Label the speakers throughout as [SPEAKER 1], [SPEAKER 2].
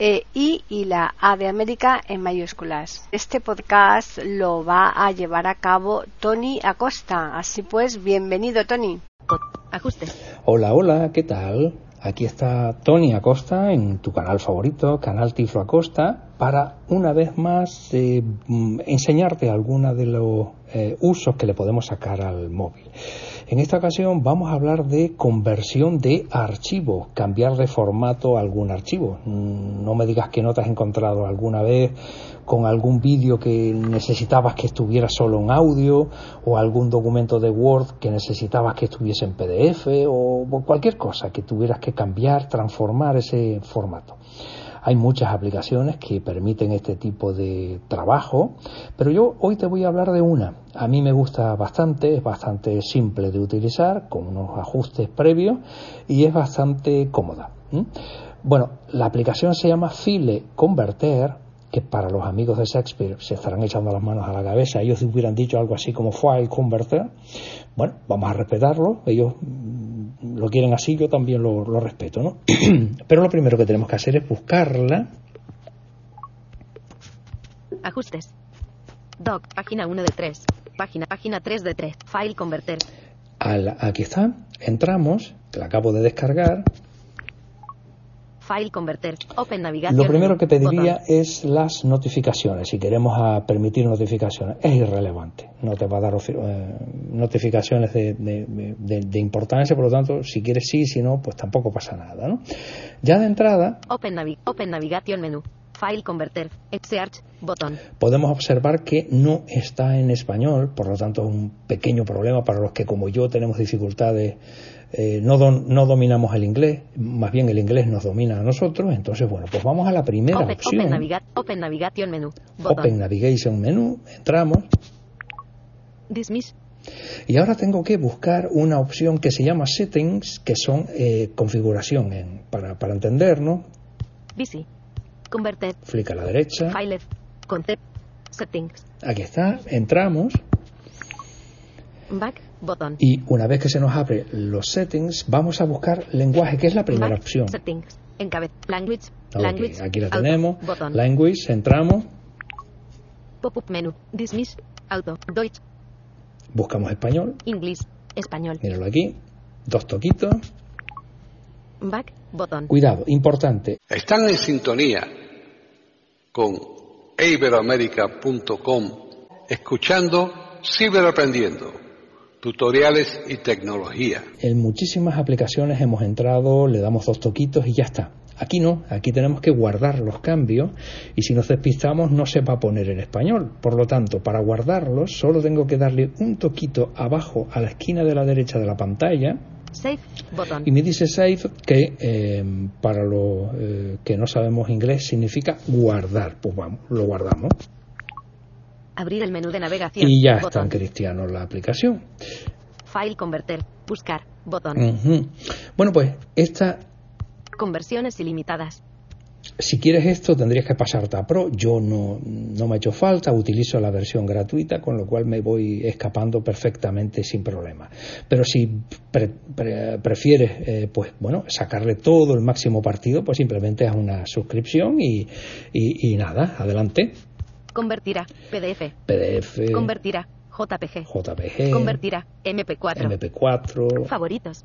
[SPEAKER 1] e I y la A de América en mayúsculas. Este podcast lo va a llevar a cabo Tony Acosta. Así pues, bienvenido Tony.
[SPEAKER 2] Ajuste. Hola, hola, ¿qué tal? Aquí está Tony Acosta en tu canal favorito, Canal Tiflo Acosta, para una vez más eh, mm, enseñarte algunos de los eh, usos que le podemos sacar al móvil. En esta ocasión vamos a hablar de conversión de archivo, cambiar de formato algún archivo. Mm, no me digas que no te has encontrado alguna vez con algún vídeo que necesitabas que estuviera solo en audio o algún documento de Word que necesitabas que estuviese en PDF o cualquier cosa que tuvieras que cambiar, transformar ese formato. Hay muchas aplicaciones que permiten este tipo de trabajo, pero yo hoy te voy a hablar de una. A mí me gusta bastante, es bastante simple de utilizar, con unos ajustes previos y es bastante cómoda. Bueno, la aplicación se llama File Converter, que para los amigos de Shakespeare se estarán echando las manos a la cabeza. Ellos hubieran dicho algo así como File Converter. Bueno, vamos a respetarlo. Ellos lo quieren así, yo también lo, respeto, ¿no? Pero lo primero que tenemos que hacer es buscarla.
[SPEAKER 3] Ajustes. Doc, página 1 de 3. Página, página 3 de 3. File converter.
[SPEAKER 2] aquí está. Entramos, la acabo de descargar.
[SPEAKER 3] File converter. Open navegación.
[SPEAKER 2] Lo primero que pediría es las notificaciones. Si queremos a permitir notificaciones, es irrelevante. No te va a dar eh, notificaciones de, de, importancia, por lo tanto, si quieres sí, si no, pues tampoco pasa nada. ¿no? Ya de entrada.
[SPEAKER 3] Open, Open Navigation Menú. File Converter, Search, botón.
[SPEAKER 2] Podemos observar que no está en español, por lo tanto es un pequeño problema para los que como yo tenemos dificultades eh, no, no, dominamos el inglés, más bien el inglés nos domina a nosotros, entonces bueno, pues vamos a la primera opción.
[SPEAKER 3] Open, Navigation Menú.
[SPEAKER 2] Open Navigation Menú, entramos.
[SPEAKER 3] Dismiss.
[SPEAKER 2] Y ahora tengo que buscar una opción que se llama Settings, que son eh, configuración en, para, para entendernos.
[SPEAKER 3] Busy. Converter.
[SPEAKER 2] Flick a la derecha.
[SPEAKER 3] File. Concept. Settings.
[SPEAKER 2] Aquí está, entramos.
[SPEAKER 3] Back. Botón.
[SPEAKER 2] Y una vez que se nos abre los settings, vamos a buscar lenguaje, que es la primera opción.
[SPEAKER 3] Settings. Language.
[SPEAKER 2] language. Aquí la tenemos. Botón. Language. Entramos.
[SPEAKER 3] Pop-up menú. Dismiss. Auto. Deutsch.
[SPEAKER 2] Buscamos español.
[SPEAKER 3] Inglés. Español.
[SPEAKER 2] Míralo aquí. Dos toquitos.
[SPEAKER 3] Back. Botón.
[SPEAKER 2] Cuidado. Importante.
[SPEAKER 4] Están en sintonía con iberoamerica.com escuchando Ciberaprendiendo tutoriales y tecnología.
[SPEAKER 2] En muchísimas aplicaciones hemos entrado, le damos dos toquitos y ya está. Aquí no, aquí tenemos que guardar los cambios y si nos despistamos no se va a poner en español. Por lo tanto, para guardarlos solo tengo que darle un toquito abajo a la esquina de la derecha de la pantalla.
[SPEAKER 3] Save, botón.
[SPEAKER 2] Y me dice save que eh, para los eh, que no sabemos inglés significa guardar. Pues vamos, lo guardamos.
[SPEAKER 3] Abrir el menú de navegación.
[SPEAKER 2] Y ya está en cristiano la aplicación.
[SPEAKER 3] File converter. Buscar. Botón.
[SPEAKER 2] Bueno, pues esta.
[SPEAKER 3] Conversiones ilimitadas.
[SPEAKER 2] Si quieres esto, tendrías que pasarte a Pro. Yo no, no me ha hecho falta, utilizo la versión gratuita, con lo cual me voy escapando perfectamente sin problema. Pero si prefieres, eh, pues bueno, sacarle todo el máximo partido, pues simplemente haz una suscripción y, y nada, adelante.
[SPEAKER 3] Convertirá. PDF.
[SPEAKER 2] PDF.
[SPEAKER 3] Convertirá. JPG.
[SPEAKER 2] JPG.
[SPEAKER 3] Convertirá. MP4.
[SPEAKER 2] MP4.
[SPEAKER 3] Favoritos.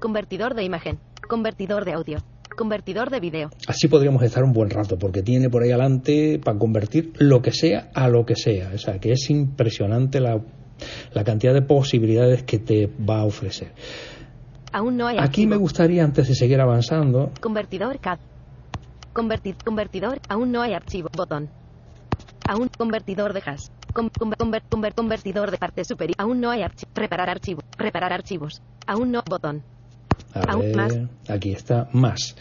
[SPEAKER 3] Convertidor de imagen. Convertidor de audio. Convertidor de video.
[SPEAKER 2] Así podríamos estar un buen rato, porque tiene por ahí adelante para convertir lo que sea a lo que sea. O sea, que es impresionante la, la cantidad de posibilidades que te va a ofrecer.
[SPEAKER 3] Aún no hay
[SPEAKER 2] Aquí me gustaría, antes de seguir avanzando.
[SPEAKER 3] Convertidor CAD. Convertir, convertidor. Aún no hay archivo. Botón. Aún convertidor de hash. Convertidor de parte superior. Aún no hay archivo. Reparar archivo. Reparar archivos. Aún no. Botón.
[SPEAKER 2] A
[SPEAKER 3] Aún
[SPEAKER 2] ver,
[SPEAKER 3] más.
[SPEAKER 2] aquí está más.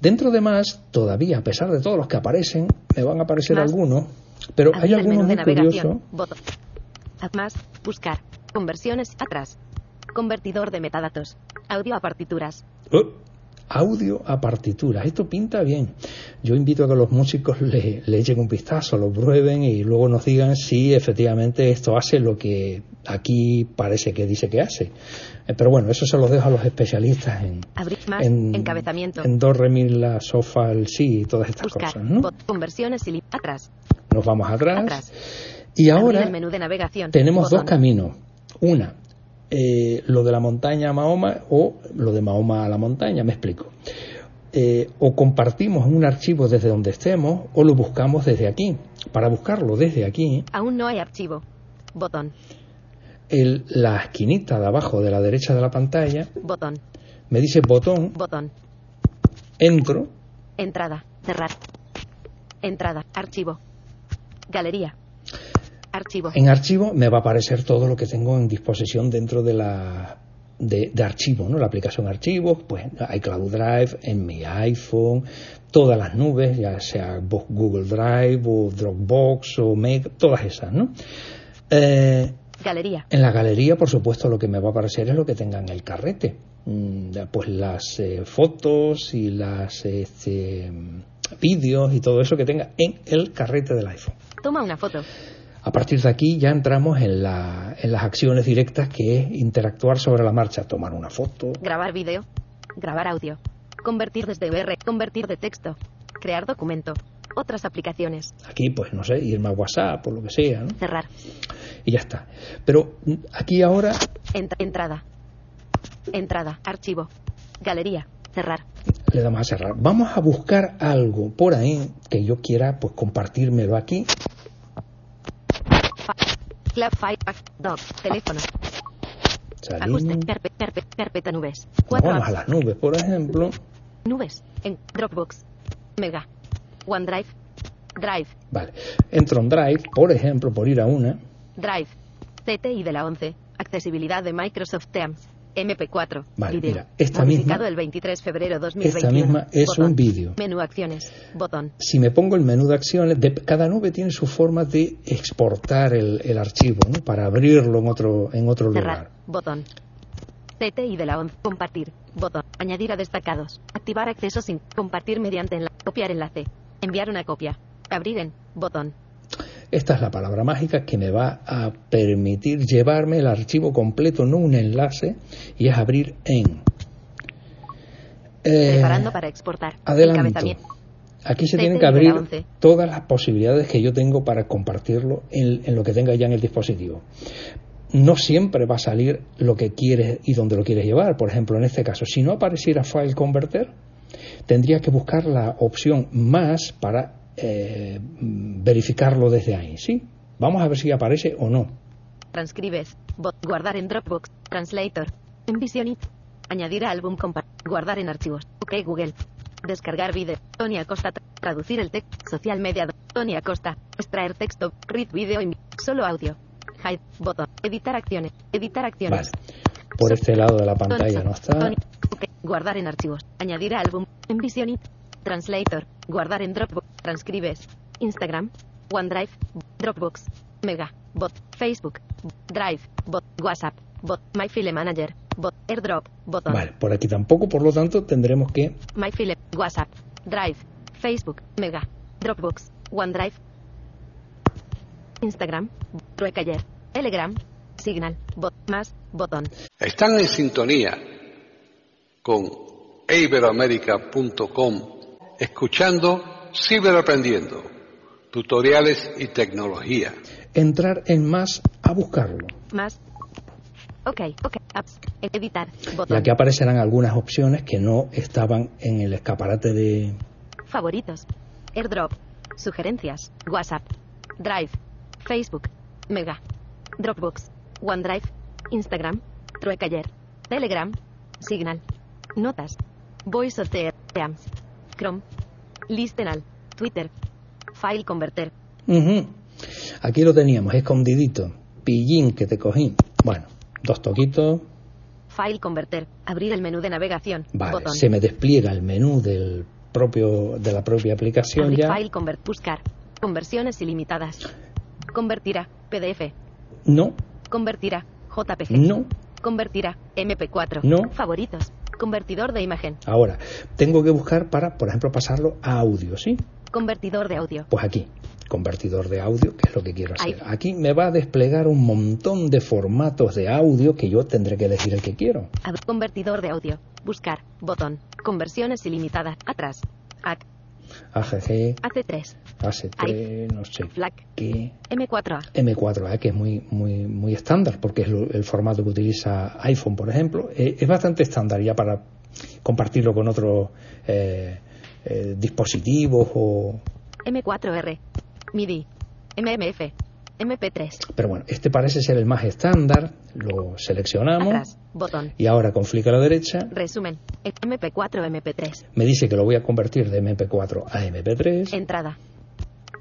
[SPEAKER 2] Dentro de más, todavía, a pesar de todos los que aparecen, me van a aparecer
[SPEAKER 3] Más.
[SPEAKER 2] algunos, pero hay
[SPEAKER 3] Abrir
[SPEAKER 2] algunos muy curiosos.
[SPEAKER 3] más. Buscar. Conversiones atrás. Convertidor de metadatos. Audio a partituras.
[SPEAKER 2] Oh, audio a partituras. Esto pinta bien. Yo invito a que los músicos le, le echen un vistazo, lo prueben y luego nos digan si efectivamente esto hace lo que aquí parece que dice que hace. Eh, Pero bueno, eso se los dejo a los especialistas en,
[SPEAKER 3] Abrir más.
[SPEAKER 2] en,
[SPEAKER 3] Encabezamiento.
[SPEAKER 2] en do, re, mi, la, sofa, el si y todas estas
[SPEAKER 3] Buscar.
[SPEAKER 2] cosas. ¿no?
[SPEAKER 3] Conversiones y atrás.
[SPEAKER 2] Nos vamos atrás.
[SPEAKER 3] Atrás.
[SPEAKER 2] Y ahora
[SPEAKER 3] el menú de navegación.
[SPEAKER 2] tenemos dos caminos. Una, eh, lo de la montaña a Mahoma o lo de Mahoma a la montaña, me explico. Eh, o compartimos un archivo desde donde estemos o lo buscamos desde aquí. Para buscarlo desde aquí,
[SPEAKER 3] Aún no hay archivo. Botón.
[SPEAKER 2] el- la esquinita de abajo de la derecha de la pantalla
[SPEAKER 3] Botón.
[SPEAKER 2] me dice botón,
[SPEAKER 3] Botón.
[SPEAKER 2] entro,
[SPEAKER 3] Entrada. Cerrar. Entrada. Archivo. Galería. Archivo.
[SPEAKER 2] en archivo me va a aparecer todo lo que tengo en disposición dentro de la de, de archivo, ¿no? La aplicación archivos, pues iCloud Drive, en mi iPhone, todas las nubes, ya sea Google Drive o Dropbox o Make, todas esas, ¿no? Eh,
[SPEAKER 3] Galería.
[SPEAKER 2] en la galería, por supuesto, lo que me va a aparecer es lo que tenga en el carrete. Mm, Pues las eh, fotos y las este, vídeos y todo eso que tenga en el carrete del iPhone.
[SPEAKER 3] Toma una foto.
[SPEAKER 2] A partir de aquí ya entramos en, la- en las acciones directas que es interactuar sobre la marcha, tomar una foto.
[SPEAKER 3] Grabar vídeo. Grabar audio. Convertir desde VR. Convertir de texto. Crear documento. Otras aplicaciones.
[SPEAKER 2] Aquí, pues no sé, irme a WhatsApp o lo que sea, ¿no?
[SPEAKER 3] Cerrar.
[SPEAKER 2] Y ya está. Pero aquí ahora
[SPEAKER 3] Ent- entrada. Entrada. Archivo. Galería. Cerrar.
[SPEAKER 2] le damos a cerrar. Vamos a buscar algo por ahí que yo quiera pues compartírmelo aquí.
[SPEAKER 3] Clap file. pack, Doc. Teléfono. Ajuste.
[SPEAKER 2] Salimos.
[SPEAKER 3] Carpe- carpe- carpeta nubes. Cuatro
[SPEAKER 2] vamos a las nubes, por ejemplo.
[SPEAKER 3] Nubes. En Dropbox. Mega. OneDrive. Drive.
[SPEAKER 2] Vale. Entro en Drive, por ejemplo, por ir a una.
[SPEAKER 3] Drive. CTI de la 11. Accesibilidad de Microsoft Teams. MP4.
[SPEAKER 2] Vale,
[SPEAKER 3] Video.
[SPEAKER 2] mira, esta misma-
[SPEAKER 3] el 23 de febrero 2021.
[SPEAKER 2] Esta misma es
[SPEAKER 3] Botón.
[SPEAKER 2] un vídeo.
[SPEAKER 3] Menú acciones. Botón.
[SPEAKER 2] Si me pongo el menú de acciones, de- cada nube tiene su forma de exportar el, el archivo, ¿no? Para abrirlo en otro, en otro
[SPEAKER 3] Cerrar.
[SPEAKER 2] lugar.
[SPEAKER 3] Botón. CTI de la 11. Compartir. Botón. Añadir a destacados. Activar acceso sin. Compartir mediante enlace. Copiar enlace. Enviar una copia. Abrir en. Botón.
[SPEAKER 2] Esta es la palabra mágica que me va a permitir llevarme el archivo completo, no un enlace, y es abrir en. Eh,
[SPEAKER 3] Preparando para exportar.
[SPEAKER 2] adelanto.
[SPEAKER 3] Encabezamiento.
[SPEAKER 2] Aquí se tienen que abrir
[SPEAKER 3] 11.
[SPEAKER 2] todas las posibilidades que yo tengo para compartirlo en, en lo que tenga ya en el dispositivo. No siempre va a salir lo que quieres y dónde lo quieres llevar. Por ejemplo, en este caso, si no apareciera File Converter, tendría que buscar la opción más para eh, verificarlo desde ahí. ¿sí? Vamos a ver si aparece o no.
[SPEAKER 3] Transcribes. Bot. Guardar en Dropbox. Translator. Envision It. Añadir álbum. Guardar en archivos. OK Google. Descargar vídeo. Tony Acosta. Tra- Traducir el texto. Social media. Tony Acosta. Extraer texto. Read video. Solo audio. Hide. Botón. Editar acciones. Editar acciones.
[SPEAKER 2] Vale. Por
[SPEAKER 3] So-
[SPEAKER 2] este lado de la
[SPEAKER 3] Tony-
[SPEAKER 2] pantalla no está.
[SPEAKER 3] Tony- OK. Guardar en archivos. Añadir álbum. Envision It. Translator. Guardar en Dropbox. Transcribes. Instagram. OneDrive. Dropbox. Mega. Bot. Facebook. Drive. Bot. WhatsApp. Bot. MyFile Manager. Bot. AirDrop. Botón.
[SPEAKER 2] Vale, por aquí tampoco, por lo tanto tendremos que
[SPEAKER 3] MyFile. WhatsApp. Drive. Facebook. Mega. Dropbox. OneDrive. Instagram. Truecaller. Telegram. Signal. Bot. Más. Botón.
[SPEAKER 4] Están en sintonía con iberoamerica.com escuchando Ciberaprendiendo, tutoriales y tecnología.
[SPEAKER 2] entrar en más a buscarlo.
[SPEAKER 3] Más. Ok. Ok. Apps. Editar.
[SPEAKER 2] Y
[SPEAKER 3] Botón.
[SPEAKER 2] aquí aparecerán algunas opciones que no estaban en el escaparate de...
[SPEAKER 3] Favoritos. AirDrop. Sugerencias. WhatsApp. Drive. Facebook. Mega. Dropbox. OneDrive. Instagram. Truecaller. Telegram. Signal. Notas. Voice of the Teams. Chrome. Listenal. Twitter. File converter.
[SPEAKER 2] Aquí lo teníamos, escondidito. Pillín que te cogí. Bueno, dos toquitos.
[SPEAKER 3] File converter. Abrir el menú de navegación.
[SPEAKER 2] Vale, se me despliega el menú del propio, de la propia aplicación
[SPEAKER 3] Abrir
[SPEAKER 2] ya.
[SPEAKER 3] File convert. Buscar. Conversiones ilimitadas. Convertirá. PDF.
[SPEAKER 2] No.
[SPEAKER 3] Convertirá. JPG.
[SPEAKER 2] No.
[SPEAKER 3] Convertirá. MP4.
[SPEAKER 2] No.
[SPEAKER 3] Favoritos. Convertidor de imagen.
[SPEAKER 2] Ahora, tengo que buscar para, por ejemplo, pasarlo a audio, ¿sí?
[SPEAKER 3] Convertidor de audio.
[SPEAKER 2] Pues aquí, convertidor de audio, que es lo que quiero hacer. Aquí me va a desplegar un montón de formatos de audio que yo tendré que elegir el que quiero.
[SPEAKER 3] Convertidor de audio. Buscar. Botón. Conversiones ilimitadas. Atrás. AC.
[SPEAKER 2] AGG.
[SPEAKER 3] AC3.
[SPEAKER 2] AC3, no sé
[SPEAKER 3] FLAC.
[SPEAKER 2] qué.
[SPEAKER 3] M4A.
[SPEAKER 2] M4A, que es muy, muy, muy estándar, porque es el formato que utiliza iPhone, por ejemplo. Eh, es bastante estándar ya para compartirlo con otros eh, eh, dispositivos o...
[SPEAKER 3] M4R. MIDI. MMF. MP3.
[SPEAKER 2] Pero bueno, este parece ser el más estándar. Lo seleccionamos.
[SPEAKER 3] Atrás, botón.
[SPEAKER 2] Y ahora con flick a la derecha.
[SPEAKER 3] Resumen. MP4 MP3.
[SPEAKER 2] Me dice que lo voy a convertir de MP4 a MP3.
[SPEAKER 3] Entrada.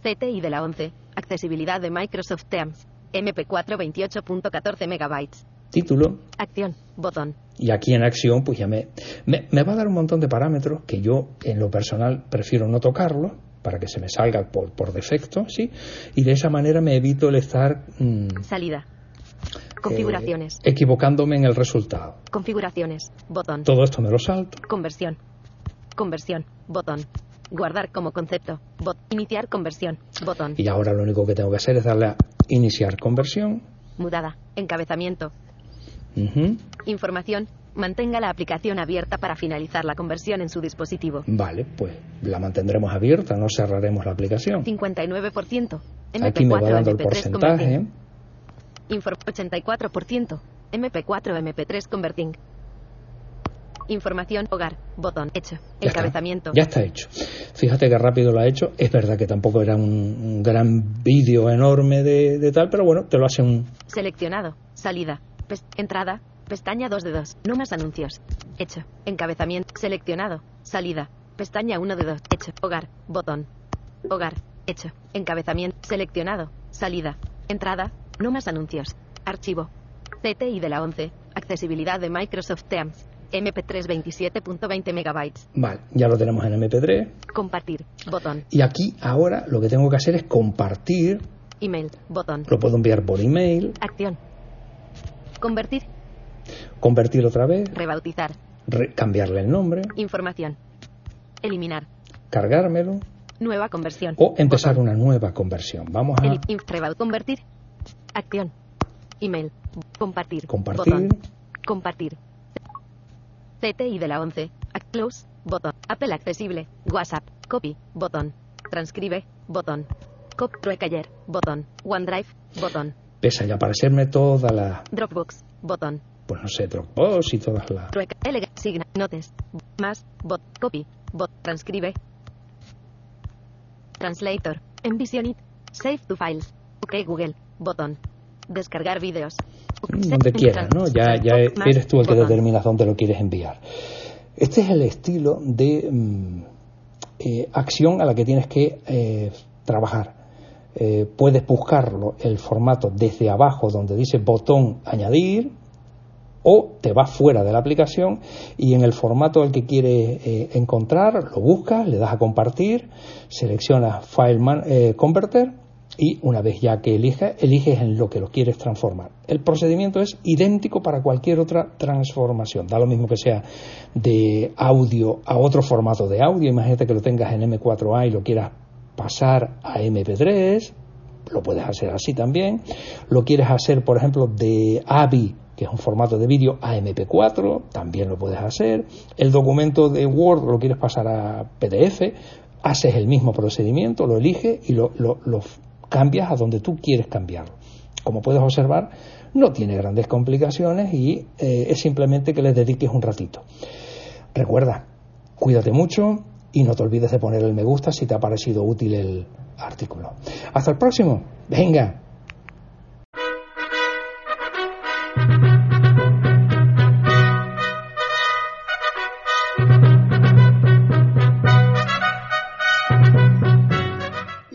[SPEAKER 3] CTI de la 11. Accesibilidad de Microsoft Teams. MP4 28.14 megabytes.
[SPEAKER 2] Título.
[SPEAKER 3] Acción. Botón.
[SPEAKER 2] Y aquí en acción, pues ya me, me, me va a dar un montón de parámetros que yo, en lo personal, prefiero no tocarlo para que se me salga por, por defecto, ¿sí? Y de esa manera me evito el estar...
[SPEAKER 3] Mmm, Salida. Configuraciones.
[SPEAKER 2] Eh, equivocándome en el resultado.
[SPEAKER 3] Configuraciones. Botón.
[SPEAKER 2] Todo esto me lo salto.
[SPEAKER 3] Conversión. Conversión. Botón. Guardar como concepto. Bot. Iniciar conversión. Botón.
[SPEAKER 2] Y ahora lo único que tengo que hacer es darle a iniciar conversión.
[SPEAKER 3] Mudada. Encabezamiento.
[SPEAKER 2] Uh
[SPEAKER 3] Información. Mantenga la aplicación abierta para finalizar la conversión en su dispositivo.
[SPEAKER 2] Vale, pues la mantendremos abierta, no cerraremos la aplicación.
[SPEAKER 3] 59%. MP4,
[SPEAKER 2] Aquí me va dando
[SPEAKER 3] MP3
[SPEAKER 2] el porcentaje.
[SPEAKER 3] Infor 84%. MP4, MP3 converting. Información, hogar, botón, hecho.
[SPEAKER 2] Ya
[SPEAKER 3] Encabezamiento.
[SPEAKER 2] Está, ya está hecho. Fíjate que rápido lo ha hecho. Es verdad que tampoco era un, un gran vídeo enorme de, de, tal, pero bueno, te lo hace un.
[SPEAKER 3] Seleccionado. Salida. Entrada. Pestaña 2 de 2. No más anuncios. Hecho. Encabezamiento. Seleccionado. Salida. Pestaña 1 de 2. Hecho. Hogar. Botón. Hogar. Hecho. Encabezamiento. Seleccionado. Salida. Entrada. No más anuncios. Archivo. CTI de la 11. Accesibilidad de Microsoft Teams. MP3 27.20 megabytes.
[SPEAKER 2] Vale, ya lo tenemos en MP3.
[SPEAKER 3] Compartir. Botón.
[SPEAKER 2] Y aquí ahora lo que tengo que hacer es compartir.
[SPEAKER 3] Email. Botón.
[SPEAKER 2] Lo puedo enviar por email.
[SPEAKER 3] Acción. Convertir.
[SPEAKER 2] Convertir otra vez.
[SPEAKER 3] Rebautizar.
[SPEAKER 2] Re cambiarle el nombre.
[SPEAKER 3] Información. Eliminar.
[SPEAKER 2] Cargármelo.
[SPEAKER 3] Nueva conversión.
[SPEAKER 2] O empezar Botón. una nueva conversión. Vamos a.
[SPEAKER 3] El, rebaut, convertir. Acción. Email. Compartir.
[SPEAKER 2] Compartir.
[SPEAKER 3] Botón. Compartir. CTI de la 11. Close. Botón. Apple accesible. WhatsApp. Copy. Botón. Transcribe. Botón. Cop ayer. Botón. OneDrive. Botón.
[SPEAKER 2] Pese a aparecerme toda la.
[SPEAKER 3] Dropbox. Botón.
[SPEAKER 2] Pues no sé, Dropbox y todas las.
[SPEAKER 3] Signa. Notes. Más. Bot. Copy. Bot. Transcribe. Translator. Envisionit. Save to files. OK Google. Botón. Descargar vídeos.
[SPEAKER 2] Donde quieras, ¿no? Ya, ya eres tú el que determinas dónde lo quieres enviar. Este es el estilo de mm, eh, acción a la que tienes que eh, trabajar. Eh, puedes buscarlo el formato desde abajo donde dice botón añadir o te vas fuera de la aplicación y en el formato al que quieres eh, encontrar lo buscas, le das a compartir, seleccionas File eh, Converter y una vez ya que eliges, eliges en lo que lo quieres transformar. El procedimiento es idéntico para cualquier otra transformación. Da lo mismo que sea de audio a otro formato de audio. Imagínate que lo tengas en M4A y lo quieras pasar a MP3, lo puedes hacer así también. Lo quieres hacer, por ejemplo, de AVI, que es un formato de vídeo, a MP4, también lo puedes hacer. El documento de Word lo quieres pasar a PDF, haces el mismo procedimiento, lo eliges y lo, lo, lo cambias a donde tú quieres cambiarlo. Como puedes observar, no tiene grandes complicaciones y eh, es simplemente que les dediques un ratito. Recuerda, cuídate mucho y no te olvides de poner el me gusta si te ha parecido útil el artículo. Hasta el próximo. Venga.